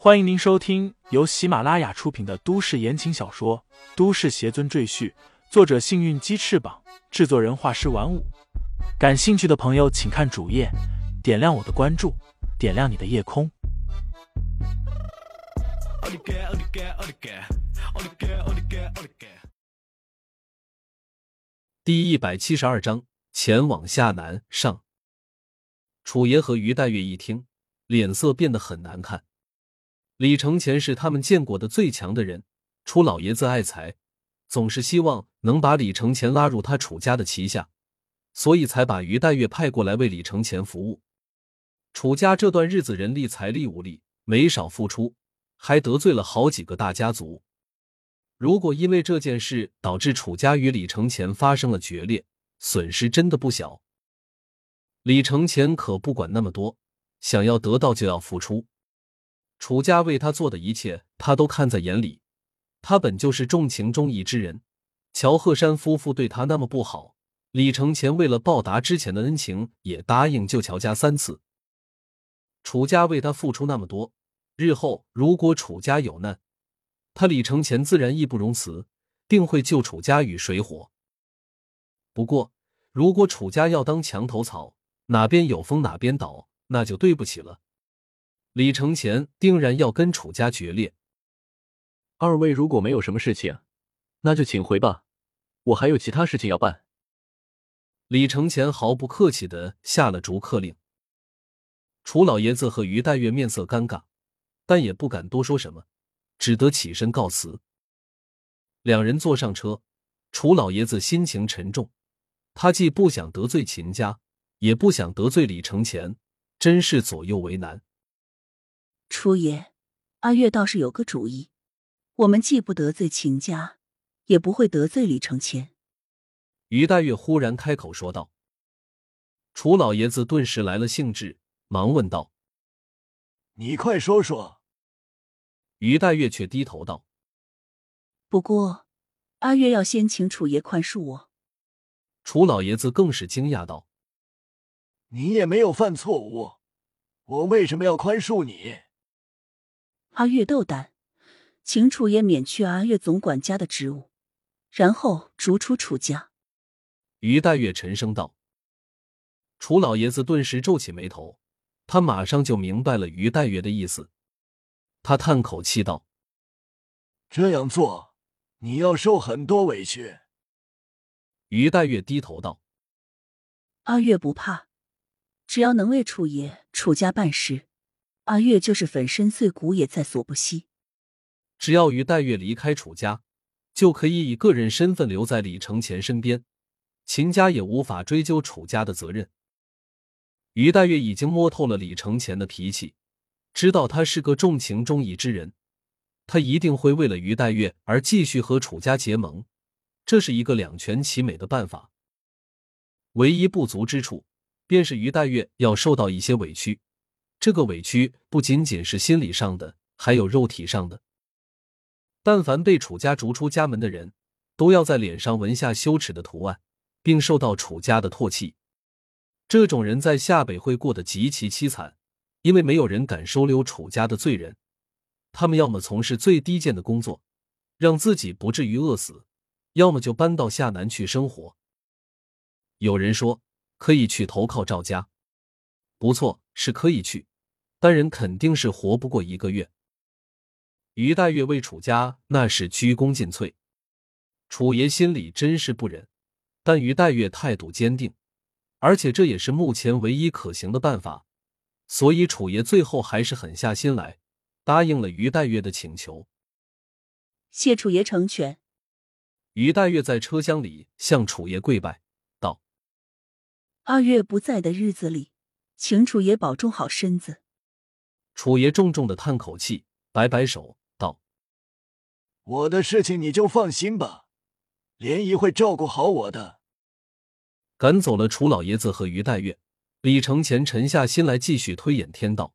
欢迎您收听由喜马拉雅出品的都市言情小说《都市邪尊赘婿》，作者：幸运鸡翅膀，制作人：画师玩五。感兴趣的朋友，请看主页，点亮我的关注，点亮你的夜空。第一百七十二章：前往下南上。楚爷和于黛月一听，脸色变得很难看。李承前是他们见过的最强的人，楚老爷子爱财，总是希望能把李承前拉入他楚家的旗下，所以才把于黛月派过来为李承前服务。楚家这段日子人力、财力、物力没少付出，还得罪了好几个大家族。如果因为这件事导致楚家与李承前发生了决裂，损失真的不小。李承前可不管那么多，想要得到就要付出。楚家为他做的一切，他都看在眼里。他本就是重情重义之人，乔鹤山夫妇对他那么不好，李承前为了报答之前的恩情，也答应救乔家三次。楚家为他付出那么多，日后如果楚家有难，他李承前自然义不容辞，定会救楚家于水火。不过，如果楚家要当墙头草，哪边有风哪边倒，那就对不起了。李承前定然要跟楚家决裂。二位如果没有什么事情，那就请回吧，我还有其他事情要办。李承前毫不客气的下了逐客令。楚老爷子和于黛月面色尴尬，但也不敢多说什么，只得起身告辞。两人坐上车，楚老爷子心情沉重，他既不想得罪秦家，也不想得罪李承前，真是左右为难。楚爷，阿月倒是有个主意，我们既不得罪秦家，也不会得罪李承前。于黛月忽然开口说道。楚老爷子顿时来了兴致，忙问道：“你快说说。”于黛月却低头道：“不过，阿月要先请楚爷宽恕我。”楚老爷子更是惊讶道：“你也没有犯错误，我为什么要宽恕你？”阿月斗胆，请楚爷免去阿月总管家的职务，然后逐出楚家。于黛月沉声道。楚老爷子顿时皱起眉头，他马上就明白了于黛月的意思。他叹口气道：“这样做，你要受很多委屈。”于黛月低头道：“阿月不怕，只要能为楚爷、楚家办事，阿月就是粉身碎骨也在所不惜。只要于黛月离开楚家，就可以以个人身份留在李承前身边，秦家也无法追究楚家的责任。”于黛月已经摸透了李承前的脾气，知道他是个重情重义之人，他一定会为了于黛月而继续和楚家结盟，这是一个两全其美的办法。唯一不足之处，便是于黛月要受到一些委屈，这个委屈不仅仅是心理上的，还有肉体上的。但凡被楚家逐出家门的人，都要在脸上纹下羞耻的图案，并受到楚家的唾弃。这种人在夏北会过得极其凄惨，因为没有人敢收留楚家的罪人。他们要么从事最低贱的工作，让自己不至于饿死；要么就搬到夏南去生活。有人说可以去投靠赵家，不错，是可以去，但人肯定是活不过一个月。于黛月为楚家那是鞠躬尽瘁，楚爷心里真是不忍，但于黛月态度坚定。而且这也是目前唯一可行的办法，所以楚爷最后还是狠下心来，答应了于黛月的请求。谢楚爷成全。于黛月在车厢里向楚爷跪拜道：“二月不在的日子里，请楚爷保重好身子。”楚爷重重的叹口气，摆摆手道：“我的事情你就放心吧，莲姨会照顾好我的。”赶走了楚老爷子和于黛月，李承前沉下心来继续推演天道。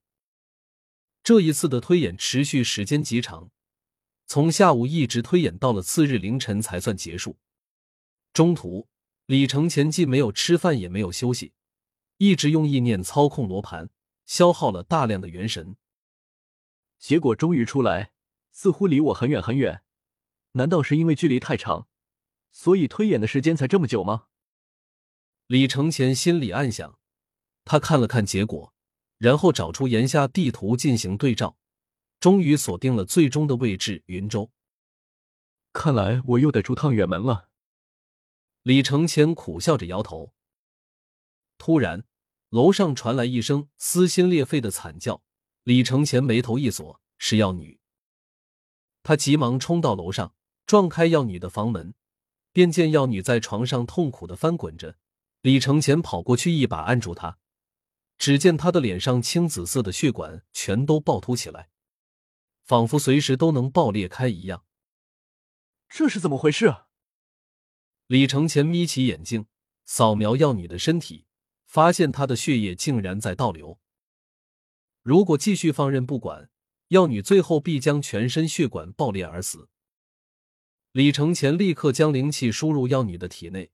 这一次的推演持续时间极长，从下午一直推演到了次日凌晨才算结束。中途，李承前既没有吃饭，也没有休息，一直用意念操控罗盘，消耗了大量的元神。结果终于出来，似乎离我很远很远。难道是因为距离太长，所以推演的时间才这么久吗？李承前心里暗想，他看了看结果，然后找出眼下地图进行对照，终于锁定了最终的位置——云州。看来我又得出趟远门了。李承前苦笑着摇头。突然，楼上传来一声撕心裂肺的惨叫。李承前眉头一锁，是药女。他急忙冲到楼上，撞开药女的房门，便见药女在床上痛苦的翻滚着。李承前跑过去，一把按住她。只见她的脸上青紫色的血管全都暴突起来，仿佛随时都能爆裂开一样。这是怎么回事？李承前眯起眼睛，扫描药女的身体，发现她的血液竟然在倒流。如果继续放任不管，药女最后必将全身血管爆裂而死。李承前立刻将灵气输入药女的体内，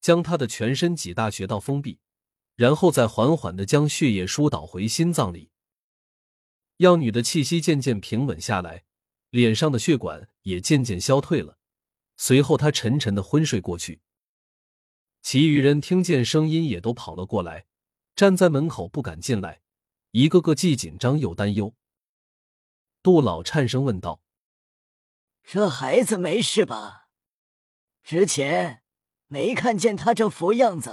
将她的全身几大穴道封闭，然后再缓缓的将血液疏导回心脏里。药女的气息渐渐平稳下来，脸上的血管也渐渐消退了。随后，她沉沉的昏睡过去。其余人听见声音也都跑了过来，站在门口不敢进来。一个个既紧张又担忧。杜老颤声问道：“这孩子没事吧？之前没看见他这副样子。”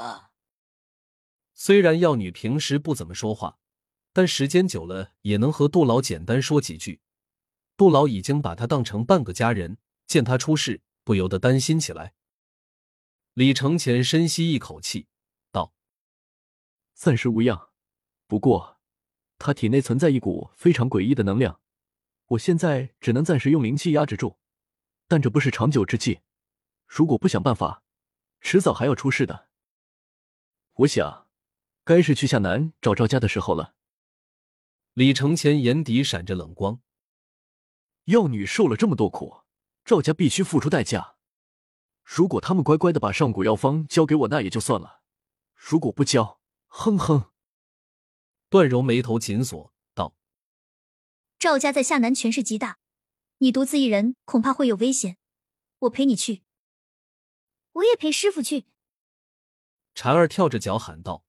虽然药女平时不怎么说话，但时间久了也能和杜老简单说几句。杜老已经把他当成半个家人，见他出事，不由得担心起来。李承前深吸一口气，道：“暂时无恙，不过……”他体内存在一股非常诡异的能量，我现在只能暂时用灵气压制住，但这不是长久之计。如果不想办法，迟早还要出事的。我想，该是去下南找赵家的时候了。李承前眼底闪着冷光，药女受了这么多苦，赵家必须付出代价。如果他们乖乖的把上古药方交给我，那也就算了；如果不交，哼哼。段柔眉头紧锁，道：“赵家在下南权势极大，你独自一人恐怕会有危险。我陪你去，我也陪师傅去。”婵儿跳着脚喊道。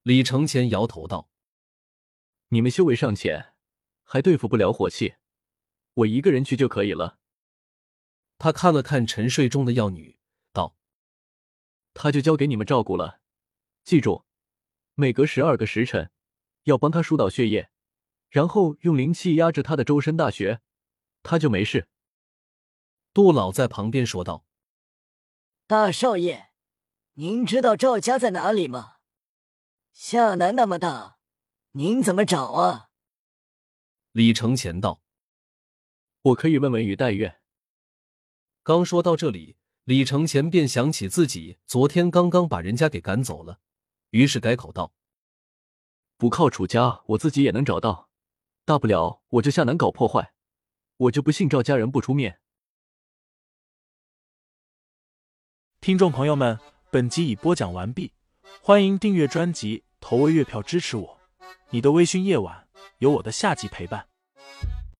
李承前摇头道：“你们修为尚浅，还对付不了火气，我一个人去就可以了。”他看了看沉睡中的药女，道：“他就交给你们照顾了，记住。”每隔十二个时辰，要帮他疏导血液，然后用灵气压制他的周身大穴，他就没事。杜老在旁边说道：“大少爷，您知道赵家在哪里吗？夏南那么大，您怎么找啊？”李承前道：“我可以问问于黛月。”刚说到这里，李承前便想起自己昨天刚刚把人家给赶走了。于是改口道：“不靠楚家，我自己也能找到。大不了我就下南搞破坏，我就不信赵家人不出面。”听众朋友们，本集已播讲完毕，欢迎订阅专辑，投喂月票支持我。你的微醺夜晚，有我的下集陪伴。